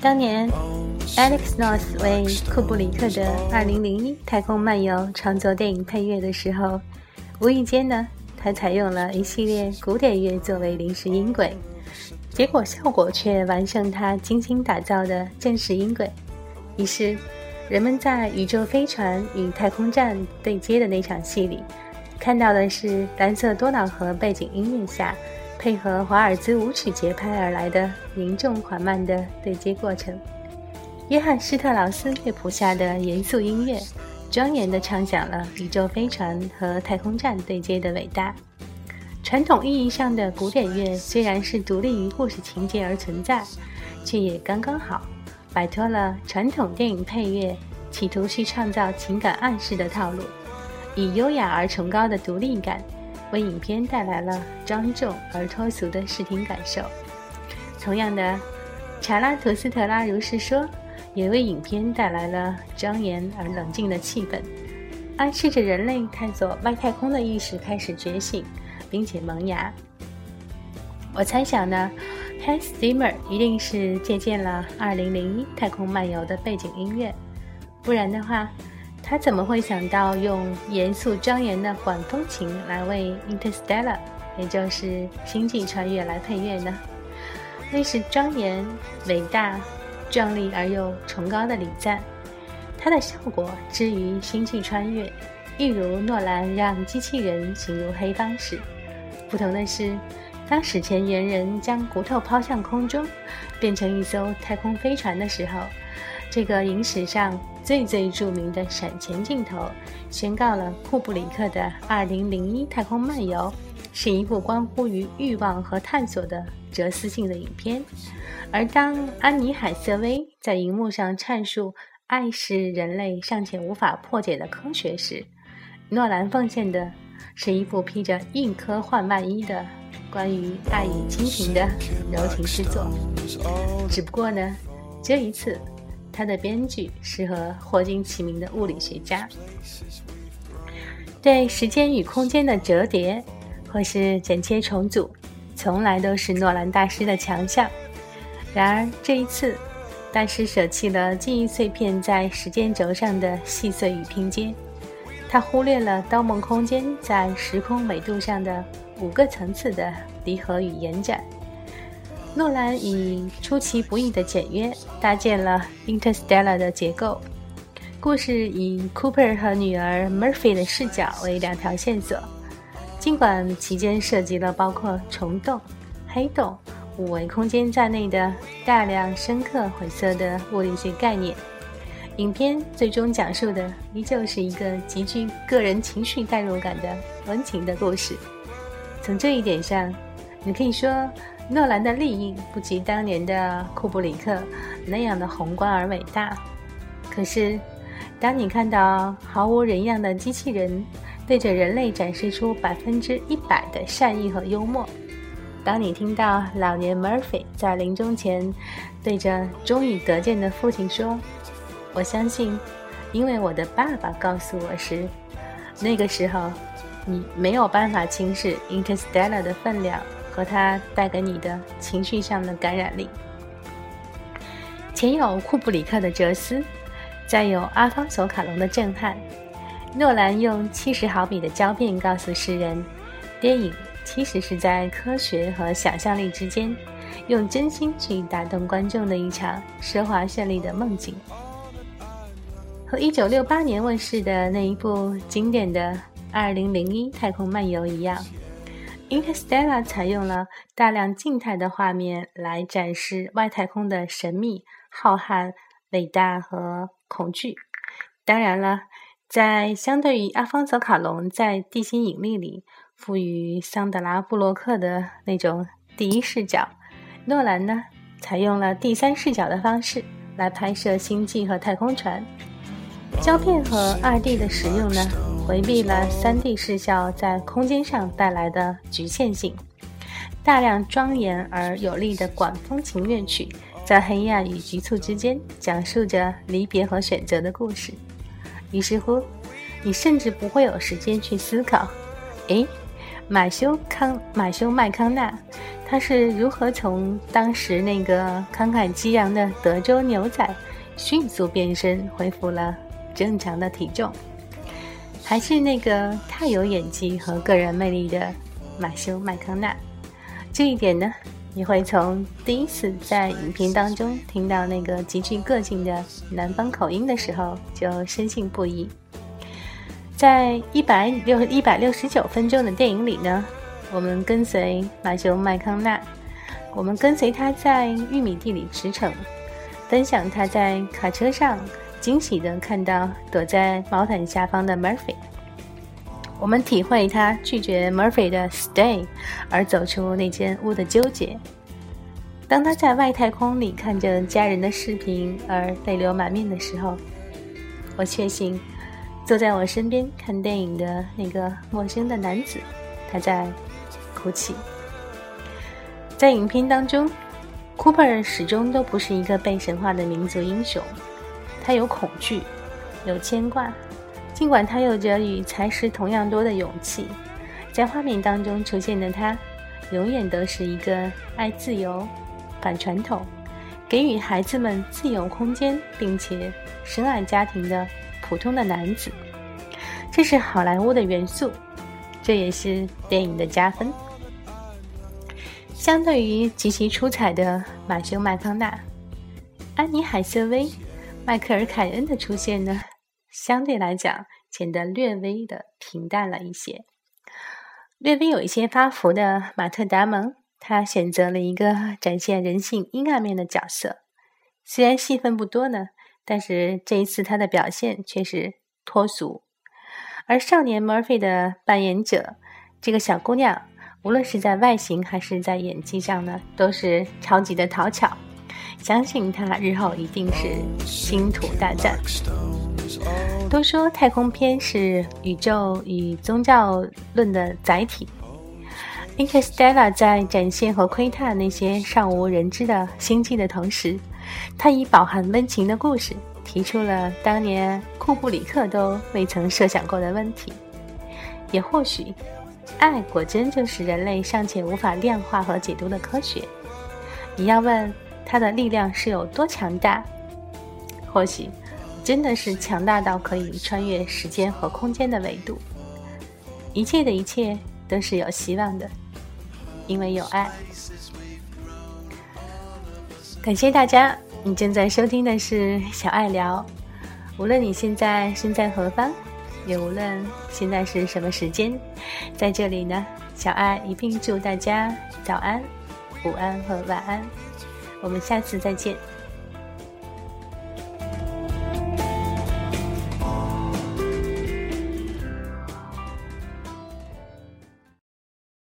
当年，Alex North 为库布里克的《2001太空漫游》创作电影配乐的时候，无意间呢，他采用了一系列古典乐作为临时音轨，结果效果却完胜他精心打造的正式音轨。于是，人们在宇宙飞船与太空站对接的那场戏里，看到的是蓝色多瑙河背景音乐下。配合华尔兹舞曲节拍而来的凝重缓慢的对接过程，约翰施特劳斯乐谱下的严肃音乐，庄严地唱响了宇宙飞船和太空站对接的伟大。传统意义上的古典乐虽然是独立于故事情节而存在，却也刚刚好摆脱了传统电影配乐企图去创造情感暗示的套路，以优雅而崇高的独立感。为影片带来了庄重而脱俗的视听感受。同样的，查拉图斯特拉如是说，也为影片带来了庄严而冷静的气氛，暗示着人类探索外太空的意识开始觉醒，并且萌芽。我猜想呢，Hans Zimmer 一定是借鉴了《2001太空漫游》的背景音乐，不然的话。他怎么会想到用严肃庄严的管风琴来为《Interstellar》，也就是《星际穿越》来配乐呢？那是庄严、伟大、壮丽而又崇高的礼赞。它的效果之于《星际穿越》，一如诺兰让机器人行入黑帮时。不同的是，当史前猿人将骨头抛向空中，变成一艘太空飞船的时候，这个影史上。最最著名的闪前镜头，宣告了库布里克的《2001太空漫游》是一部关乎于欲望和探索的哲思性的影片。而当安妮海瑟薇在荧幕上阐述爱是人类尚且无法破解的科学时，诺兰奉献的是一部披着硬科幻外衣的关于爱与亲情的柔情之作。只不过呢，这一次。他的编剧是和霍金齐名的物理学家，对时间与空间的折叠或是剪切重组，从来都是诺兰大师的强项。然而这一次，大师舍弃了记忆碎片在时间轴上的细碎与拼接，他忽略了《盗梦空间》在时空维度上的五个层次的离合与延展。诺兰以出其不意的简约搭建了《Interstellar》的结构，故事以 Cooper 和女儿 Murphy 的视角为两条线索。尽管其间涉及了包括虫洞、黑洞、五维空间在内的大量深刻晦涩的物理学概念，影片最终讲述的依旧是一个极具个人情绪代入感的温情的故事。从这一点上，你可以说。诺兰的立意不及当年的库布里克那样的宏观而伟大，可是，当你看到毫无人样的机器人对着人类展示出百分之一百的善意和幽默，当你听到老年 Murphy 在临终前对着终于得见的父亲说：“我相信，因为我的爸爸告诉我时，那个时候，你没有办法轻视 Interstellar 的分量。”和它带给你的情绪上的感染力。前有库布里克的哲思，再有阿方索卡隆的震撼，诺兰用七十毫米的胶片告诉世人，电影其实是在科学和想象力之间，用真心去打动观众的一场奢华绚丽的梦境。和一九六八年问世的那一部经典的《二零零一太空漫游》一样。《Interstellar》采用了大量静态的画面来展示外太空的神秘、浩瀚、伟大和恐惧。当然了，在相对于阿方索·卡隆在《地心引力》里赋予桑德拉·布洛克的那种第一视角，诺兰呢采用了第三视角的方式来拍摄星际和太空船。胶片和二 D 的使用呢？回避了 3D 视效在空间上带来的局限性，大量庄严而有力的管风琴乐曲在黑暗与局促之间讲述着离别和选择的故事。于是乎，你甚至不会有时间去思考：诶，马修康马修麦康纳他是如何从当时那个慷慨激昂的德州牛仔，迅速变身恢复了正常的体重？还是那个太有演技和个人魅力的马修麦康纳？这一点呢，你会从第一次在影片当中听到那个极具个性的南方口音的时候就深信不疑。在一百六一百六十九分钟的电影里呢？我们跟随马修麦康纳，我们跟随他在玉米地里驰骋，分享他在卡车上惊喜地看到躲在毛毯下方的 Murphy。我们体会他拒绝 Murphy 的 Stay 而走出那间屋的纠结。当他在外太空里看着家人的视频而泪流满面的时候，我确信坐在我身边看电影的那个陌生的男子，他在。哭泣。在影片当中，Cooper 始终都不是一个被神化的民族英雄。他有恐惧，有牵挂。尽管他有着与才识同样多的勇气，在画面当中出现的他，永远都是一个爱自由、反传统、给予孩子们自由空间，并且深爱家庭的普通的男子。这是好莱坞的元素，这也是电影的加分。相对于极其出彩的马修·麦康纳、安妮·海瑟薇、迈克尔·凯恩的出现呢，相对来讲显得略微的平淡了一些。略微有一些发福的马特·达蒙，他选择了一个展现人性阴暗面的角色，虽然戏份不多呢，但是这一次他的表现却是脱俗。而少年 Murphy 的扮演者，这个小姑娘。无论是在外形还是在演技上呢，都是超级的讨巧。相信他日后一定是星途大战。都说太空片是宇宙与宗教论的载体，《Interstellar》在展现和窥探那些尚无人知的星际的同时，它以饱含温情的故事提出了当年库布里克都未曾设想过的问题，也或许。爱果真就是人类尚且无法量化和解读的科学。你要问它的力量是有多强大，或许真的是强大到可以穿越时间和空间的维度。一切的一切都是有希望的，因为有爱。感谢大家，你正在收听的是小爱聊。无论你现在身在何方。也无论现在是什么时间，在这里呢，小爱一并祝大家早安、午安和晚安。我们下次再见。